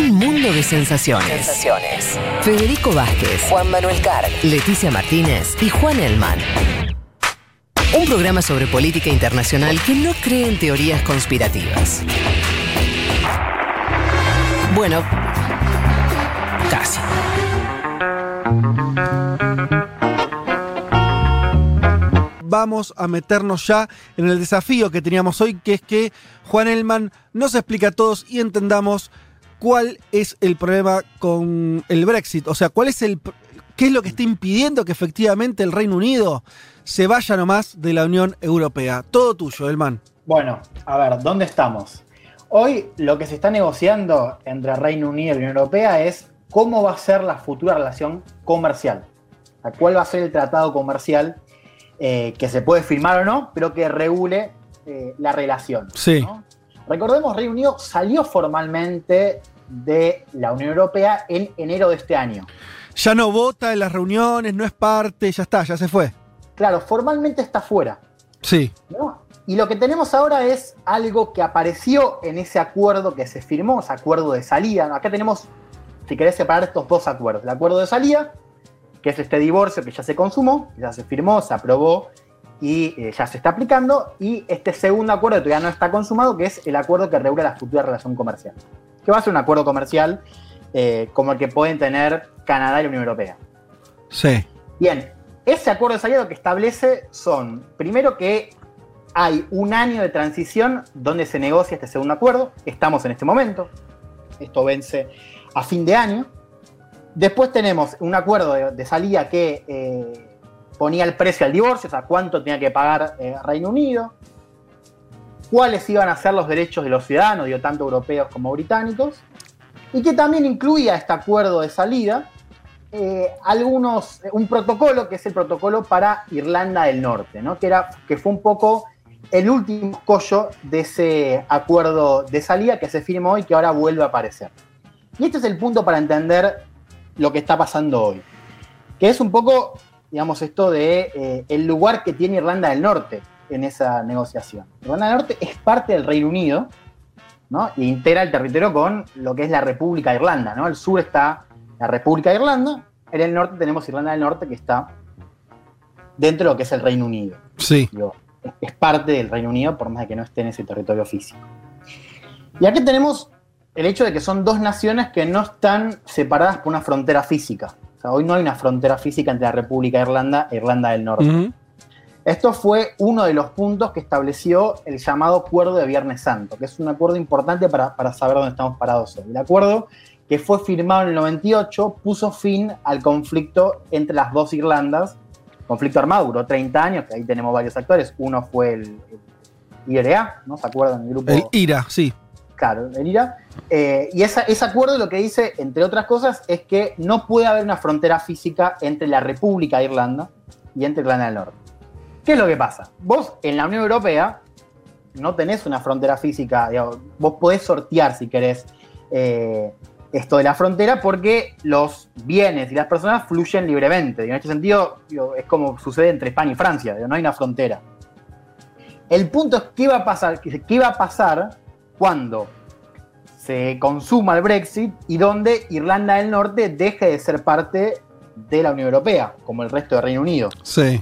Un mundo de sensaciones. Sensaciones. Federico Vázquez, Juan Manuel Carg. Leticia Martínez y Juan Elman. Un programa sobre política internacional que no cree en teorías conspirativas. Bueno, casi. vamos a meternos ya en el desafío que teníamos hoy, que es que Juan Elman nos explique a todos y entendamos cuál es el problema con el Brexit. O sea, cuál es el qué es lo que está impidiendo que efectivamente el Reino Unido se vaya nomás de la Unión Europea. Todo tuyo, Elman. Bueno, a ver, ¿dónde estamos? Hoy lo que se está negociando entre Reino Unido y la Unión Europea es cómo va a ser la futura relación comercial. ¿Cuál va a ser el tratado comercial eh, que se puede firmar o no, pero que regule eh, la relación. Sí. Recordemos, Reino Unido salió formalmente de la Unión Europea en enero de este año. Ya no vota en las reuniones, no es parte, ya está, ya se fue. Claro, formalmente está fuera. Sí. Y lo que tenemos ahora es algo que apareció en ese acuerdo que se firmó, ese acuerdo de salida. Acá tenemos, si querés separar estos dos acuerdos, el acuerdo de salida que es este divorcio que ya se consumó, ya se firmó, se aprobó y eh, ya se está aplicando, y este segundo acuerdo que todavía no está consumado, que es el acuerdo que regula la futura relación comercial, que va a ser un acuerdo comercial eh, como el que pueden tener Canadá y la Unión Europea. Sí. Bien, ese acuerdo de salida lo que establece son, primero que hay un año de transición donde se negocia este segundo acuerdo, estamos en este momento, esto vence a fin de año, Después tenemos un acuerdo de, salida que eh, ponía el precio al divorcio, o sea, cuánto tenía que pagar eh, Reino Unido, cuáles iban a ser los derechos de los ciudadanos, tanto europeos como británicos, y que también incluía este acuerdo de salida eh, algunos, un protocolo que es el protocolo para Irlanda del Norte, ¿no? que, era, que fue un poco el último collo de ese acuerdo de salida que se firmó y que ahora vuelve a aparecer. Y este es el punto para entender lo que está pasando hoy. Que es un poco, digamos, esto de eh, el lugar que tiene Irlanda del Norte en esa negociación. Irlanda del Norte es parte del Reino Unido, ¿no? E integra el territorio con lo que es la República de Irlanda, ¿no? Al sur está la República de Irlanda, en el norte tenemos Irlanda del Norte que está dentro de lo que es el Reino Unido. Sí. es parte del Reino Unido, por más de que no esté en ese territorio físico. Y aquí tenemos el hecho de que son dos naciones que no están separadas por una frontera física. O sea, hoy no hay una frontera física entre la República de Irlanda e Irlanda del Norte. Esto fue uno de los puntos que estableció el llamado Acuerdo de Viernes Santo, que es un acuerdo importante para, saber dónde estamos parados hoy. El acuerdo que fue firmado en el 98 puso fin al conflicto entre las dos Irlandas, conflicto armado, duró 30 años, que ahí tenemos varios actores. Uno fue el, IRA, ¿no? ¿Se acuerdan? El grupo. El IRA, sí. Claro, el IRA. Eh, y ese acuerdo lo que dice, entre otras cosas, es que no puede haber una frontera física entre la República de Irlanda y entre Irlanda del Norte. ¿Qué es lo que pasa? Vos en la Unión Europea no tenés una frontera física, vos podés sortear si querés eh, esto de la frontera porque los bienes y las personas fluyen libremente. en este sentido, es como sucede entre España y Francia, no hay una frontera. El punto es qué va a pasar, qué va a pasar cuando se consuma el Brexit y donde Irlanda del Norte deje de ser parte de la Unión Europea, como el resto del Reino Unido.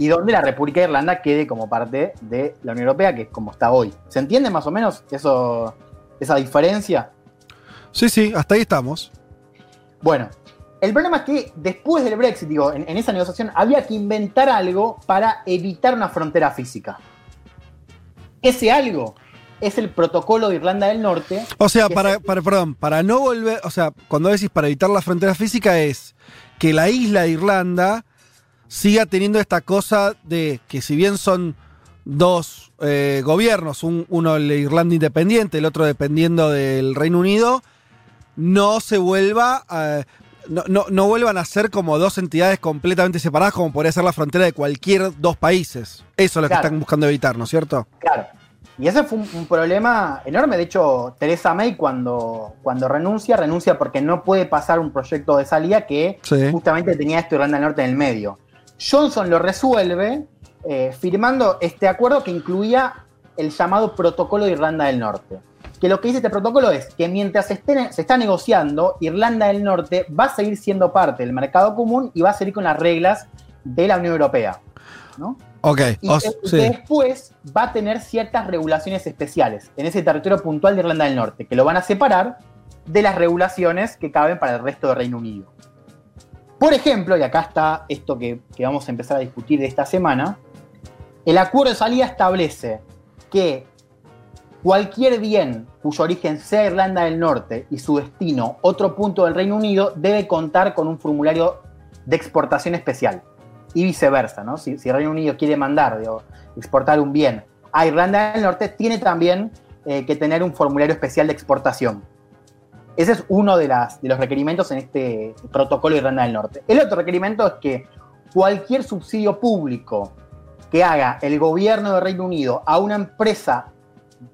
Y donde la República de Irlanda quede como parte de la Unión Europea, que es como está hoy. ¿Se entiende más o menos eso, esa diferencia? Sí, sí, hasta ahí estamos. Bueno, el problema es que después del Brexit, digo, en esa negociación había que inventar algo para evitar una frontera física. Ese algo es el protocolo de Irlanda del Norte. O sea, para, para, perdón, para no volver, o sea, cuando decís para evitar la frontera física es que la isla de Irlanda siga teniendo esta cosa de que si bien son dos eh, gobiernos, uno el de Irlanda independiente, el otro dependiendo del Reino Unido, no se vuelva a, no, no, vuelvan a ser como dos entidades completamente separadas, como podría ser la frontera de cualquier dos países. Eso es lo que están buscando evitar, ¿no es cierto? Claro. Y ese fue un, problema enorme. De hecho, Teresa May cuando, cuando renuncia, renuncia porque no puede pasar un proyecto de salida que justamente tenía esto Irlanda del Norte en el medio. Johnson lo resuelve eh, firmando este acuerdo que incluía el llamado Protocolo de Irlanda del Norte. que lo que dice este protocolo es que mientras se, esté- se está negociando, Irlanda del Norte va a seguir siendo parte del mercado común y va a seguir con las reglas de la Unión Europea. ¿no? Ok, Y, o- que, y sí. que después va a tener ciertas regulaciones especiales en ese territorio puntual de Irlanda del Norte, que lo van a separar de las regulaciones que caben para el resto del Reino Unido. Por ejemplo, y acá está esto que, que vamos a empezar a discutir de esta semana, el acuerdo de salida establece que cualquier bien cuyo origen sea Irlanda del Norte y su destino otro punto del Reino Unido debe contar con un formulario de exportación especial y viceversa, ¿no? Si, Reino Unido quiere mandar, digo, exportar un bien a Irlanda del Norte, tiene también eh, que tener un formulario especial de exportación. Ese es uno de, las, de los requerimientos en este protocolo de Irlanda del Norte. El otro requerimiento es que cualquier subsidio público que haga el gobierno del Reino Unido a una empresa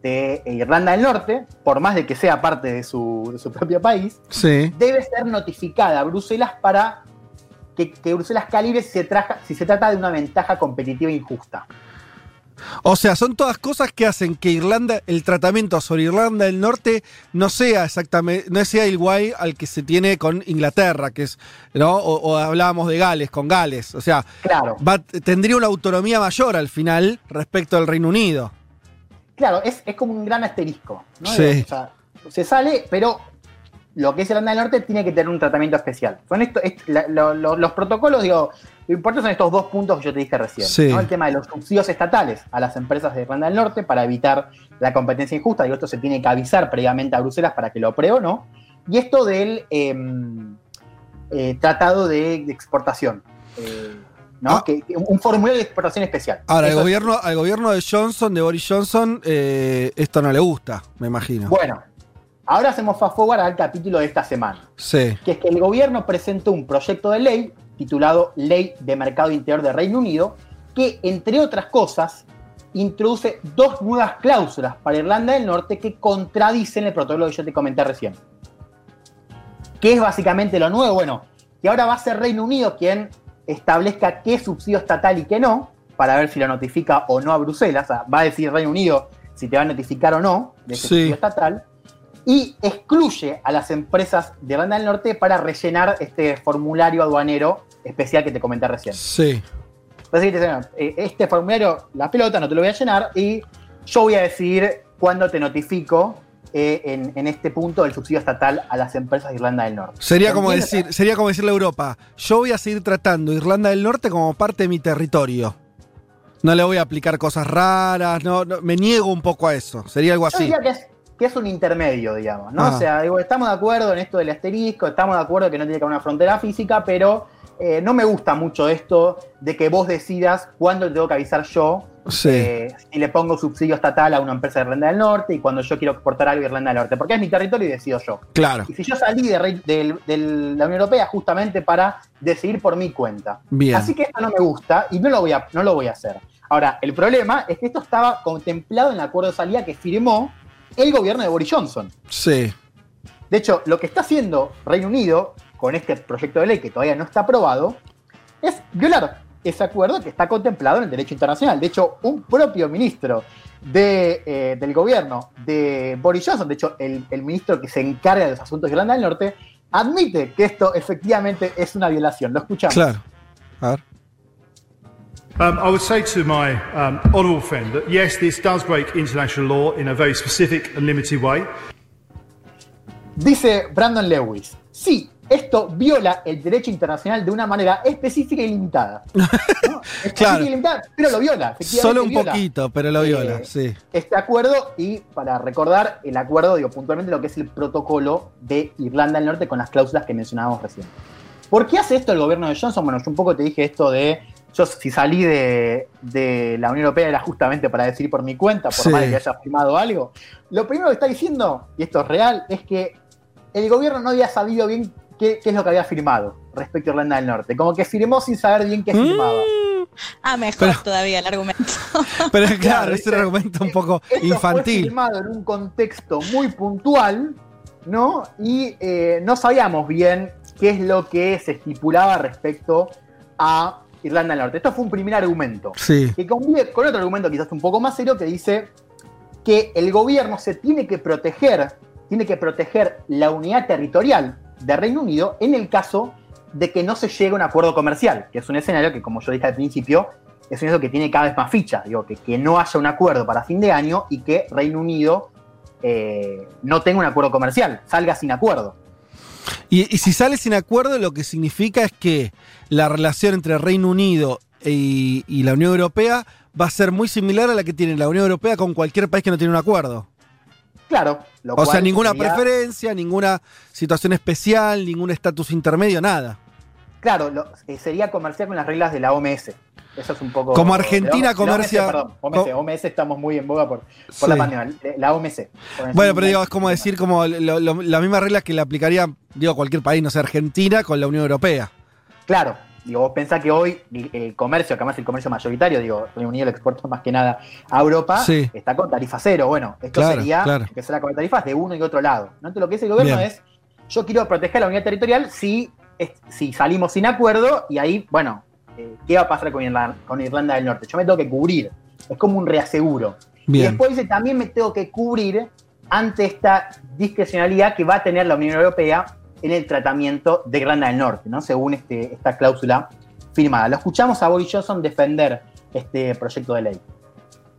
de Irlanda del Norte, por más de que sea parte de su, de su propio país, Sí. debe ser notificada a Bruselas para que, que Bruselas calibre si se, traja- si se trata de una ventaja competitiva injusta. O sea, son todas cosas que hacen que Irlanda, el tratamiento sobre Irlanda del Norte no sea exactamente, no sea igual al que se tiene con Inglaterra, que es, ¿no? O, o hablábamos de Gales, con Gales. O sea, Claro, va- tendría una autonomía mayor al final respecto al Reino Unido. claro, es, es como un gran asterisco. ¿no? Sí. O sea, se sale, pero lo que es Irlanda del Norte tiene que tener un tratamiento especial. Con esto, es- la- lo- lo- los protocolos, digo, lo importante son estos dos puntos que yo te dije recién. Sí. ¿no? El tema de los subsidios estatales a las empresas de Irlanda del Norte para evitar la competencia injusta. Digo, esto se tiene que avisar previamente a Bruselas para que lo apruebe o no. Y esto del em, eh, tratado de, de exportación. eh, ¿no? Ah. Que, que un formulario de exportación especial. Ahora, al gobierno, al gobierno de Johnson, de Boris Johnson, eh, esto no le gusta, me imagino. Bueno, ahora hacemos fast forward al capítulo de esta semana. Sí. que es que el gobierno presentó un proyecto de ley titulado Ley de Mercado Interior de Reino Unido, que, entre otras cosas, introduce dos nuevas cláusulas para Irlanda del Norte que contradicen el protocolo que yo te comenté recién. ¿Qué es básicamente lo nuevo? Bueno, que ahora va a ser Reino Unido quien establezca qué subsidio estatal y qué no, para ver si lo notifica o no a Bruselas. O sea, va a decir Reino Unido si te va a notificar o no de ese Sí. subsidio estatal y excluye a las empresas de Irlanda del Norte para rellenar este formulario aduanero especial que te comenté recién. Sí. Entonces, te dicen, eh, este formulario, la pelota, no te lo voy a llenar y yo voy a decidir cuándo te notifico eh, en, en este punto el subsidio estatal a las empresas de Irlanda del Norte. Sería como, decir, sería como decirle a Europa, yo voy a seguir tratando Irlanda del Norte como parte de mi territorio. No le voy a aplicar cosas raras, no, no- me niego un poco a eso. Sería algo Yo así. diría que es, que es un intermedio, digamos, ¿no? O sea, digo, estamos de acuerdo en esto del asterisco, estamos de acuerdo que no tiene que haber una frontera física, pero eh, no me gusta mucho esto de que vos decidas cuándo te tengo que avisar yo Sí. eh, si le pongo subsidio estatal a una empresa de Irlanda del Norte y cuando yo quiero exportar algo a Irlanda del Norte, porque es mi territorio y decido yo. Claro. Y si yo salí de, del- de la Unión Europea justamente para decidir por mi cuenta. Bien. Así que esto no me gusta y no lo voy a, no lo voy a hacer. Ahora, el problema es que esto estaba contemplado en el acuerdo de salida que firmó el gobierno de Boris Johnson. Sí. De hecho, lo que está haciendo Reino Unido con este proyecto de ley que todavía no está aprobado es violar ese acuerdo que está contemplado en el derecho internacional. De hecho, un propio ministro de, eh, del gobierno de Boris Johnson, de hecho, el, el ministro que se encarga de los asuntos de Irlanda del Norte, admite que esto efectivamente es una violación. Lo escuchamos. Claro. A ver. Um, I would say to my um, honourable friend that yes, this does break international law in a very specific and limited way. Dice Brandon Lewis, sí, esto viola el derecho internacional de una manera específica y limitada. ¿no? Específica Claro. y limitada, pero lo viola. Solo un viola. poquito, pero lo viola, Eh, sí. este acuerdo y para recordar el acuerdo, digo puntualmente lo que es el protocolo de Irlanda del Norte con las cláusulas que mencionábamos recién. ¿Por qué hace esto el gobierno de Johnson? Bueno, yo un poco te dije esto de, yo si salí de, de la Unión Europea era justamente para decir por mi cuenta, por Sí. más de que haya firmado algo. Lo primero que está diciendo, y esto es real, es que el gobierno no había sabido bien qué, qué es lo que había firmado respecto a Irlanda del Norte. Como que firmó sin saber bien qué firmaba. Mm, Ah, mejor Pero- todavía el argumento. pero claro, Claro, es un argumento un poco Esto fue infantil. firmado en un contexto muy puntual, ¿no? Y eh, no sabíamos bien qué es lo que se estipulaba respecto a Irlanda del Norte. Esto fue un primer argumento. Sí. Que convive con otro argumento quizás un poco más serio que dice, que el gobierno se tiene que proteger, tiene que proteger la unidad territorial de Reino Unido en el caso de que no se llegue a un acuerdo comercial, que es un escenario que, como yo dije al principio, es un escenario que tiene cada vez más fichas. Digo, que, que no haya un acuerdo para fin de año y que Reino Unido eh, no tenga un acuerdo comercial, salga sin acuerdo. Y, y si sale sin acuerdo, lo que significa es que la relación entre Reino Unido y, y la Unión Europea va a ser muy similar a la que tiene la Unión Europea con cualquier país que no tiene un acuerdo. Claro. Lo O sea, ninguna sería- preferencia, ninguna situación especial, ningún estatus intermedio, nada. Claro, lo- eh, sería comerciar con las reglas de la OMS. Eso es un poco. Como Argentina OMS, comercia- perdón, OMS, OMS estamos muy en boga por, por Sí. la pandemia. La OMC. Bueno, pero digo, es como decir como lo- lo- la misma regla que le aplicaría, digo, cualquier país, no sé, Argentina con la Unión Europea. Claro, digo, vos pensás que hoy el, comercio, que además el comercio mayoritario, digo, Reino Unido lo exporta más que nada a Europa, Sí. está con tarifa cero. Bueno, esto Claro, sería claro. empezar a con tarifas de uno y otro lado. ¿no? Entonces, lo que dice el gobierno Bien. es: yo quiero proteger la unidad territorial si, es- si salimos sin acuerdo, y ahí, bueno, eh, ¿qué va a pasar con Irlanda, con Irlanda del Norte? Yo me tengo que cubrir. Es como un reaseguro. Y Bien. después dice, también me tengo que cubrir ante esta discrecionalidad que va a tener la Unión Europea en el tratamiento de Irlanda del Norte, ¿no? según este, esta cláusula firmada. Lo escuchamos a Boris Johnson defender este proyecto de ley.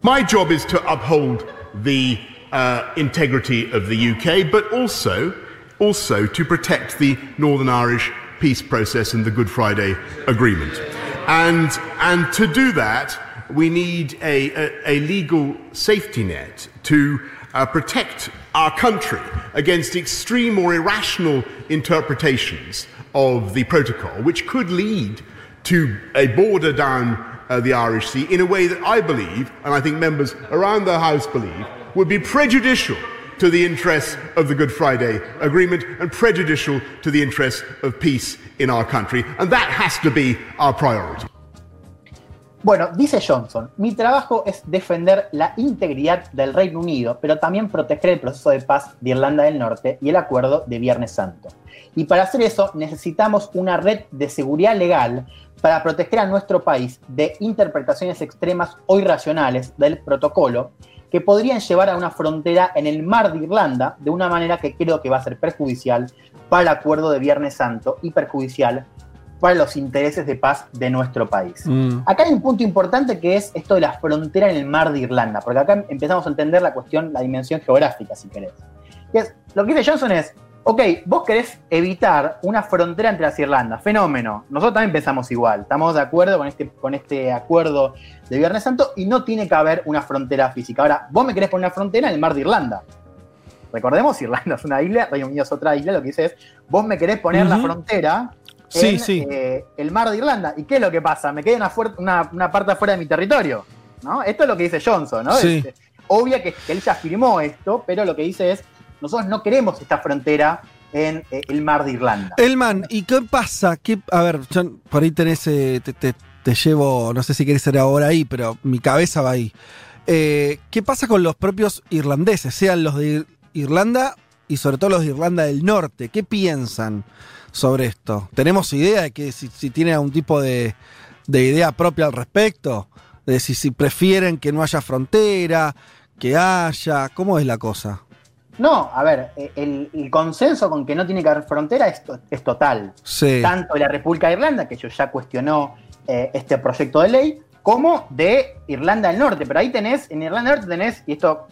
My job is to uphold the uh, integrity of the UK, but also, also to protect the Northern Irish peace process and the Good Friday Agreement. And, and to do that, we need a, a, a legal safety net to uh, protect our country against extreme or irrational interpretations of the protocol, which could lead to a border down uh, the Irish Sea in a way that I believe, and I think members around the House believe, would be prejudicial to the interests of the Good Friday Agreement and prejudicial to the interests of peace in our country. And that has to be our priority. Bueno, dice Johnson, mi trabajo es defender la integridad del Reino Unido, pero también proteger el proceso de paz de Irlanda del Norte y el acuerdo de Viernes Santo. Y para hacer eso necesitamos una red de seguridad legal para proteger a nuestro país de interpretaciones extremas o irracionales del protocolo que podrían llevar a una frontera en el mar de Irlanda de una manera que creo que va a ser perjudicial para el acuerdo de Viernes Santo y perjudicial para los intereses de paz de nuestro país. Mm. Acá hay un punto importante que es esto de la frontera en el mar de Irlanda, porque acá empezamos a entender la cuestión, la dimensión geográfica, si querés. Es, lo que dice Johnson es, ok, vos querés evitar una frontera entre las Irlandas, fenómeno. Nosotros también pensamos igual, estamos de acuerdo con este, con este acuerdo de Viernes Santo y no tiene que haber una frontera física. Ahora, vos me querés poner una frontera en el mar de Irlanda. Recordemos, Irlanda es una isla, Reino Unido es otra isla, lo que dice es, vos me querés poner la frontera Sí, en sí. eh, el mar de Irlanda. ¿Y qué es lo que pasa? Me queda una, fuer- una, una parte afuera de mi territorio. ¿no? Esto es lo que dice Johnson, ¿no? Sí. Es, eh, obvio que, que él ya firmó esto, pero lo que dice es, nosotros no queremos esta frontera en eh, el mar de Irlanda. Elman, ¿y qué pasa? ¿Qué, a ver, por ahí tenés, eh, te, llevo, no sé si querés ser ahora ahí, pero mi cabeza va ahí. Eh, ¿Qué pasa con los propios irlandeses, sean los de Ir- Irlanda y sobre todo los de Irlanda del Norte? ¿Qué piensan sobre esto? ¿Tenemos idea de que si, si tienen algún tipo de, de idea propia al respecto? De si, si prefieren que no haya frontera, que haya, ¿cómo es la cosa? No, a ver, eh, el, el consenso con que no tiene que haber frontera es, to- es total. Sí. tanto de la República de Irlanda, que yo ya cuestionó eh, este proyecto de ley, como de Irlanda del Norte. Pero ahí tenés, en Irlanda del Norte tenés, y esto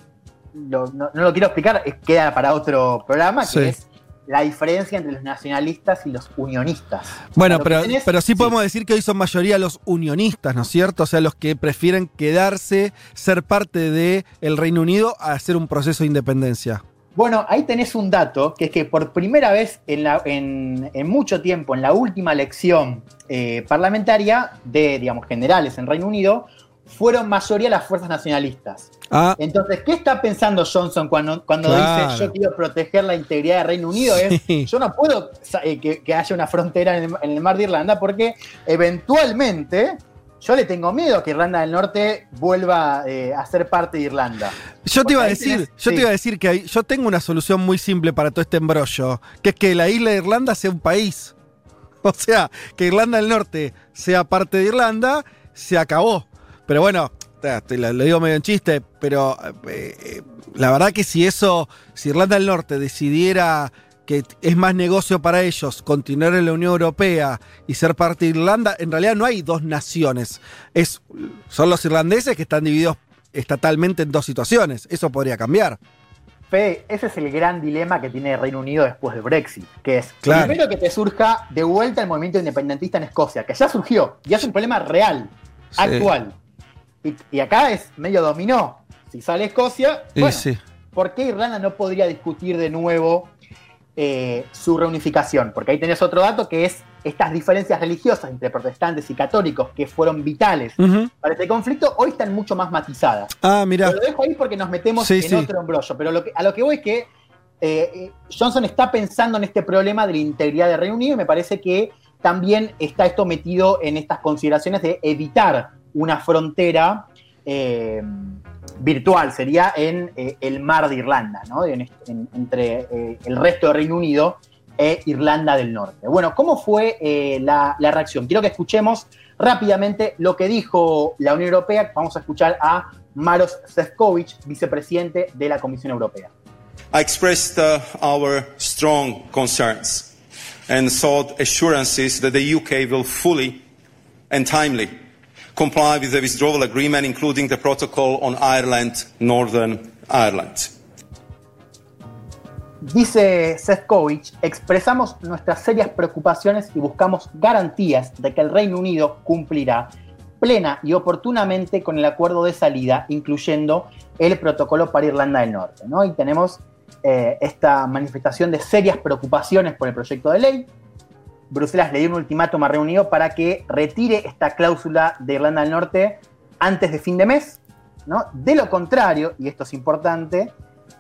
lo- no, no lo quiero explicar, queda para otro programa, que Sí. es la diferencia entre los nacionalistas y los unionistas. Bueno, pero, tenés- pero sí podemos decir que hoy son mayoría los unionistas, ¿no es cierto? O sea, los que prefieren quedarse, ser parte del el Reino Unido a hacer un proceso de independencia. Bueno, ahí tenés un dato, que es que por primera vez en, la- en- en mucho tiempo, en la última elección eh, parlamentaria de, digamos, generales en Reino Unido, fueron mayoría las fuerzas nacionalistas. Ah, Entonces, ¿qué está pensando Johnson cuando, cuando Claro. dice yo quiero proteger la integridad del Reino Unido? Sí. Es, yo no puedo eh, que, que haya una frontera en el, en el mar de Irlanda porque eventualmente yo le tengo miedo a que Irlanda del Norte vuelva eh, a ser parte de Irlanda. yo te iba a decir, tenés- yo sí. te iba a decir que hay- yo tengo una solución muy simple para todo este embrollo, que es que la isla de Irlanda sea un país. O sea, que Irlanda del Norte sea parte de Irlanda, se acabó. Pero bueno, lo digo medio en chiste, pero eh, eh, la verdad que si eso, si Irlanda del Norte decidiera que es más negocio para ellos continuar en la Unión Europea y ser parte de Irlanda, en realidad no hay dos naciones. Es, son los irlandeses que están divididos estatalmente en dos situaciones. Eso podría cambiar. Fede, ese es el gran dilema que tiene el Reino Unido después del Brexit, que es Claro. primero que te surja de vuelta el movimiento independentista en Escocia, que ya surgió, y es un problema real, Sí. actual. Y, y acá es medio dominó. Si sale Escocia, bueno, sí. ¿por qué Irlanda no podría discutir de nuevo eh, su reunificación? Porque ahí tenés otro dato que es estas diferencias religiosas entre protestantes y católicos que fueron vitales para este conflicto, hoy están mucho más matizadas. Ah, mira. Lo dejo ahí porque nos metemos Sí, en sí. otro embrollo. Pero lo que- a lo que voy es que eh, Johnson está pensando en este problema de la integridad del Reino Unido y me parece que también está esto metido en estas consideraciones de evitar una frontera eh, virtual, sería en eh, el mar de Irlanda, ¿no? En entre eh, el resto del Reino Unido e Irlanda del Norte. Bueno, ¿cómo fue la, la reacción? Quiero que escuchemos rápidamente lo que dijo la Unión Europea. Vamos a escuchar a Maros Sefcovic, vicepresidente de la Comisión Europea. I expressed uh, our strong concerns and sought assurances that the UK will fully and timely comply with the withdrawal agreement, including the protocol on Ireland, Northern Ireland. Dice Sefcovic, expresamos nuestras serias preocupaciones y buscamos garantías de que el Reino Unido cumplirá plena y oportunamente con el acuerdo de salida, incluyendo el protocolo para Irlanda del Norte. ¿no? Y tenemos eh, esta manifestación de serias preocupaciones por el proyecto de ley. Bruselas le dio un ultimátum al Reino Unido para que retire esta cláusula de Irlanda del Norte antes de fin de mes. ¿no? De lo contrario, y esto es importante,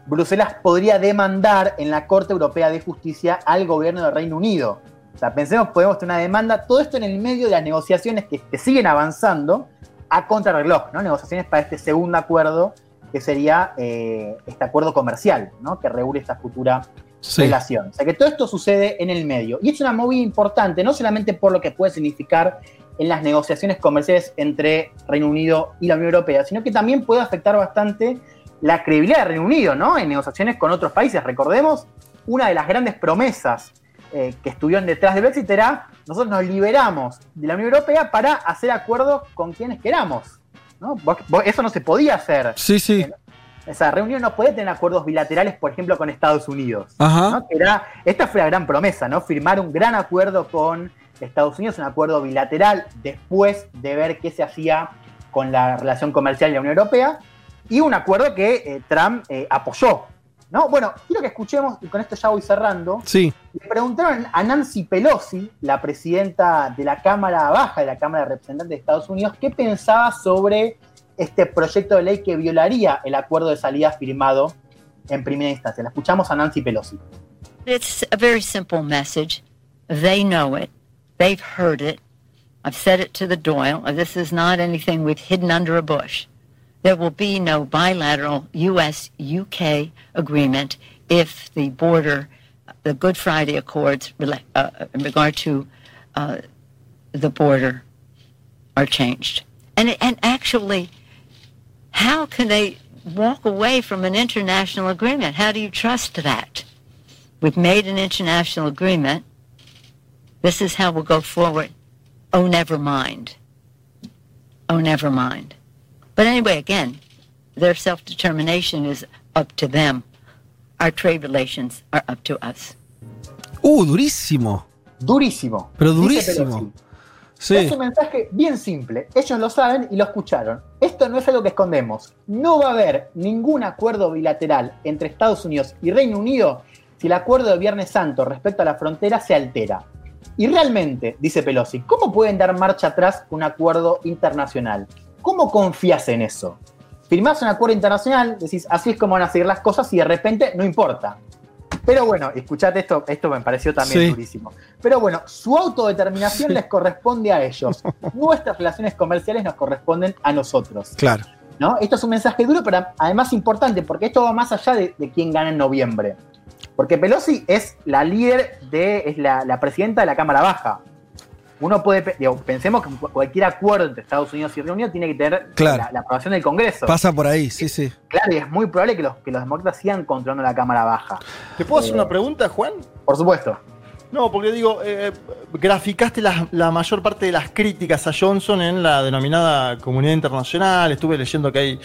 Bruselas podría demandar en la Corte Europea de Justicia al gobierno del Reino Unido. O sea, pensemos, podemos tener una demanda, todo esto en el medio de las negociaciones que, que siguen avanzando a contrarreloj, ¿no? Negociaciones para este segundo acuerdo, que sería eh, este acuerdo comercial, ¿no? Que regule esta futura Sí. relación. O sea que todo esto sucede en el medio. Y es una movida importante, no solamente por lo que puede significar en las negociaciones comerciales entre Reino Unido y la Unión Europea, sino que también puede afectar bastante la credibilidad del Reino Unido, ¿no? En negociaciones con otros países. Recordemos, una de las grandes promesas eh, que estuvieron detrás del Brexit era nosotros nos liberamos de la Unión Europea para hacer acuerdos con quienes queramos. ¿no? Eso no se podía hacer. Sí, sí. Esa reunión no puede tener acuerdos bilaterales, por ejemplo, con Estados Unidos. Era- esta fue la gran promesa, ¿no? Firmar un gran acuerdo con Estados Unidos, un acuerdo bilateral, después de ver qué se hacía con la relación comercial de la Unión Europea, y un acuerdo que eh, Trump eh, apoyó. ¿no? Bueno, quiero que escuchemos, y con esto ya voy cerrando, Sí. le preguntaron a Nancy Pelosi, la presidenta de la Cámara Baja de la Cámara de Representantes de Estados Unidos, qué pensaba sobre este proyecto de ley que violaría el acuerdo de salida firmado en primera instancia. La escuchamos a Nancy Pelosi. It's a very simple message. They know it. They've heard it. I've said it to the Doyle. This is not anything we've hidden under a bush. There will be no bilateral U.S. UK agreement if the border, the Good Friday Accords uh, in regard to uh, the border are changed. And, and actually, how can they walk away from an international agreement? How do you trust that? We've made an international agreement. This is how we'll go forward. Oh, never mind. Oh, never mind. But anyway, again, their self determination is up to them. Our trade relations are up to us. Uh, durísimo. Durísimo. Pero Dice durísimo. Pelosi. Es un mensaje bien simple. Ellos lo saben y lo escucharon. Esto no es algo que escondemos. No va a haber ningún acuerdo bilateral entre Estados Unidos y Reino Unido si el acuerdo de Viernes Santo respecto a la frontera se altera. Y realmente, dice Pelosi, ¿cómo pueden dar marcha atrás un acuerdo internacional? ¿Cómo confías en eso? Firmás un acuerdo internacional, decís, así es como van a seguir las cosas y de repente no importa. Pero bueno, escuchate esto, esto me pareció también Sí. durísimo. Pero bueno, su autodeterminación les corresponde a ellos. Nuestras relaciones comerciales nos corresponden a nosotros. Claro. ¿no? Esto es un mensaje duro, pero además importante, porque esto va más allá de, de quién gana en noviembre. Porque Pelosi es la líder de, es la, la presidenta de la Cámara Baja. Uno puede, digo, pensemos que cualquier acuerdo entre Estados Unidos y Reino Unido tiene que tener Claro. la, la aprobación del Congreso. Pasa por ahí, sí, sí. Claro, y es muy probable que los, que los demócratas sigan controlando la Cámara Baja. ¿Te puedo hacer una pregunta, Juan? Por supuesto. No, porque digo, eh, graficaste la, la mayor parte de las críticas a Johnson en la denominada comunidad internacional. Estuve leyendo que hay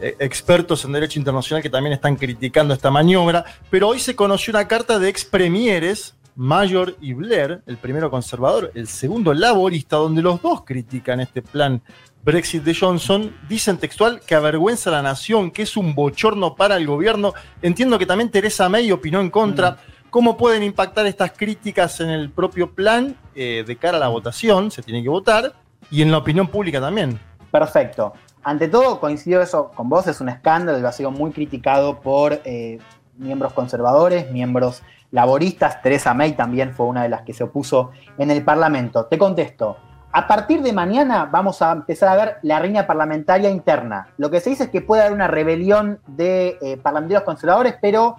eh, expertos en derecho internacional que también están criticando esta maniobra. Pero hoy se conoció una carta de ex premieres, Mayor y Blair, el primero conservador, el segundo laborista, donde los dos critican este plan Brexit de Johnson. Dicen textual que avergüenza a la nación, que es un bochorno para el gobierno. Entiendo que también Teresa May opinó en contra. ¿Cómo pueden impactar estas críticas en el propio plan eh, de cara a la votación? Se tiene que votar. Y en la opinión pública también. Perfecto. Ante todo, coincido eso con vos, es un escándalo ha sido muy criticado por eh, miembros conservadores, miembros laboristas. Teresa May también fue una de las que se opuso en el Parlamento. Te contesto. A partir de mañana vamos a empezar a ver la riña parlamentaria interna. Lo que se dice es que puede haber una rebelión de eh, parlamentarios conservadores, pero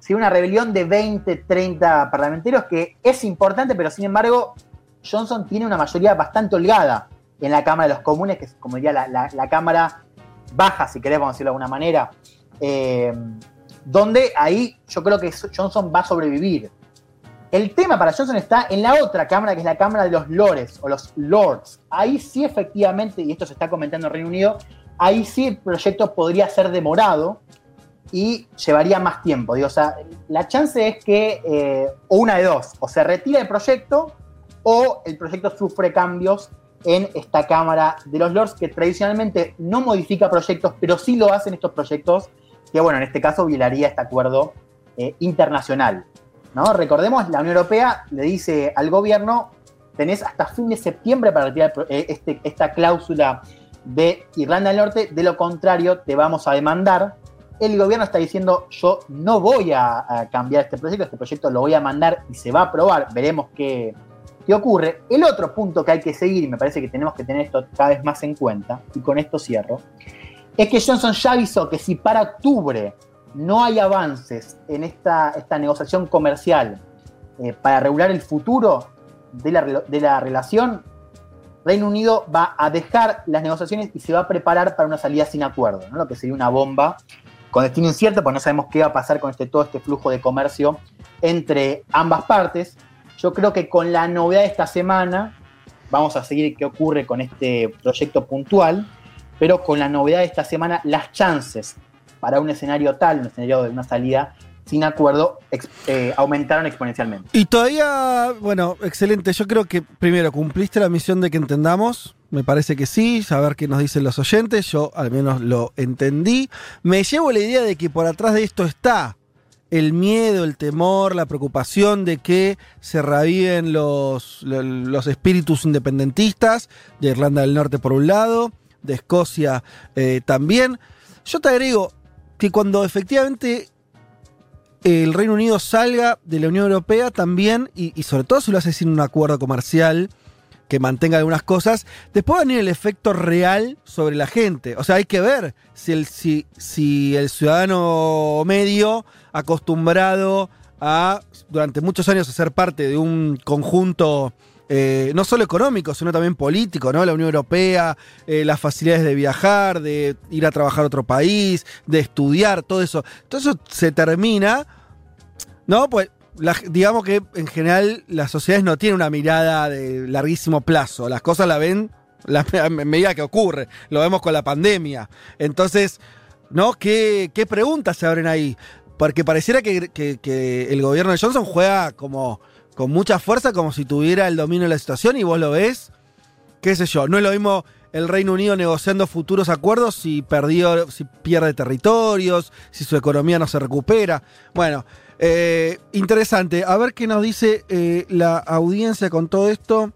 sí una rebelión de 20, 30 parlamentarios, que es importante, pero sin embargo, Johnson tiene una mayoría bastante holgada en la Cámara de los Comunes, que es como diría la, Cámara baja, si queremos decirlo de alguna manera, eh, donde ahí yo creo que Johnson va a sobrevivir. El tema para Johnson está en la otra Cámara, que es la Cámara de los Lores o los Lords. Ahí sí efectivamente, y esto se está comentando en Reino Unido, ahí sí el proyecto podría ser demorado y llevaría más tiempo. Digo, o la chance es que, eh, una de dos, o se retira el proyecto o el proyecto sufre cambios en esta Cámara de los Lords, que tradicionalmente no modifica proyectos, pero sí lo hacen estos proyectos, que bueno, en este caso violaría este acuerdo eh, internacional. Recordemos, la Unión Europea le dice al gobierno, tenés hasta fin de septiembre para retirar eh, este- esta cláusula de Irlanda del Norte, de lo contrario te vamos a demandar. El gobierno está diciendo, yo no voy a, a cambiar este proyecto, este proyecto lo voy a mandar y se va a aprobar, veremos qué, qué ocurre. El otro punto que hay que seguir, y me parece que tenemos que tener esto cada vez más en cuenta, y con esto cierro, es que Johnson ya avisó que si para octubre no hay avances en esta, esta negociación comercial eh, para regular el futuro de la, de la relación, Reino Unido va a dejar las negociaciones y se va a preparar para una salida sin acuerdo, ¿no? lo que sería una bomba con destino incierto, porque no sabemos qué va a pasar con este, todo este flujo de comercio entre ambas partes. Yo creo que con la novedad de esta semana, vamos a seguir qué ocurre con este proyecto puntual, pero con la novedad de esta semana, las chances para un escenario tal, un escenario de una salida sin acuerdo, eh, aumentaron exponencialmente. Y todavía, bueno, excelente. Yo creo que primero cumpliste la misión de que entendamos. Me parece que sí, saber qué nos dicen los oyentes. Yo al menos lo entendí. Me llevo la idea de que por atrás de esto está el miedo, el temor, la preocupación de que se reviven los, lo- los espíritus independentistas de Irlanda del Norte por un lado, de Escocia eh, también. Yo te agrego que cuando efectivamente el Reino Unido salga de la Unión Europea también, y, y sobre todo si lo hace sin un acuerdo comercial que mantenga algunas cosas, después va a venir el efecto real sobre la gente. O sea, hay que ver si el, si, si el ciudadano medio acostumbrado a, durante muchos años, a ser parte de un conjunto eh, no solo económico, sino también político, ¿no? La Unión Europea, eh, las facilidades de viajar, de ir a trabajar a otro país, de estudiar, todo eso. Todo eso se termina, ¿no? Pues digamos que en general las sociedades no tienen una mirada de larguísimo plazo, las cosas la ven la, a medida que ocurre, lo vemos con la pandemia. Entonces, ¿no? ¿Qué, qué preguntas se abren ahí? Porque pareciera que- que el gobierno de Johnson juega como con mucha fuerza, como si tuviera el dominio de la situación, y vos lo ves, qué sé yo, no es lo mismo el Reino Unido negociando futuros acuerdos si perdió, si pierde territorios, si su economía no se recupera. Bueno, eh, interesante. A ver qué nos dice eh, la audiencia con todo esto.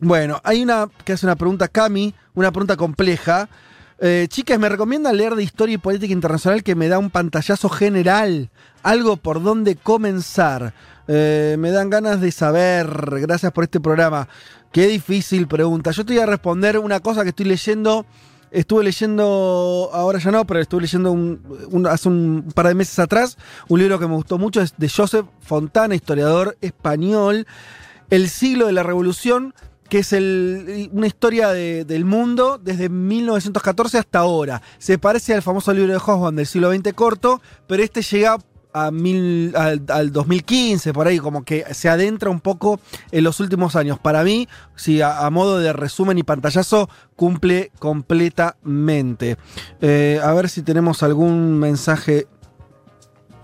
Bueno, hay una que hace una pregunta, Cami, una pregunta compleja. Eh, chicas, me recomiendan leer de historia y política internacional que me da un pantallazo general, algo por dónde comenzar. Eh, me dan ganas de saber, gracias por este programa. Qué difícil pregunta. Yo te voy a responder una cosa que estoy leyendo. Estuve leyendo, ahora ya no, pero estuve leyendo un- un- hace un par de meses atrás un libro que me gustó mucho, es de Joseph Fontana, historiador español, El siglo de la revolución, que es una historia de- del mundo desde 1914 hasta ahora. Se parece al famoso libro de Hoffman del siglo XX corto, pero este llega a mil- al, al 2015, por ahí, como que se adentra un poco en los últimos años. Para mí, si a, a modo de resumen y pantallazo, cumple completamente. Eh, a ver si tenemos algún mensaje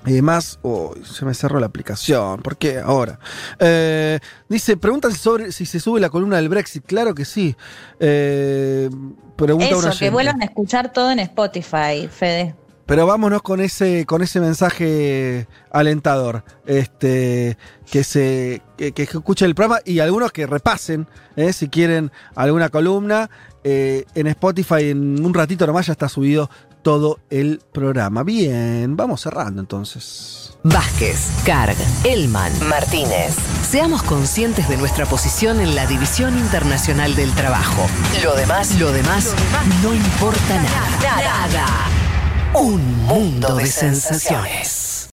eh, más. Oh, se me cerró la aplicación. ¿Por qué ahora? Eh, dice, preguntan sobre, si se sube la columna del Brexit. Claro que sí. Pregunta un Eso, que vuelvan a escuchar todo en Spotify, Fede. Pero vámonos con ese, con ese mensaje alentador. Este, que se. Que, que escuchen el programa y algunos que repasen, eh, si quieren alguna columna. Eh, en Spotify en un ratito nomás ya está subido todo el programa. Bien, vamos cerrando entonces. Vázquez, Carg, Elman, Martínez. Seamos conscientes de nuestra posición en la División Internacional del Trabajo. Lo demás, lo demás, no importa nada. Nada. Un mundo de sensaciones.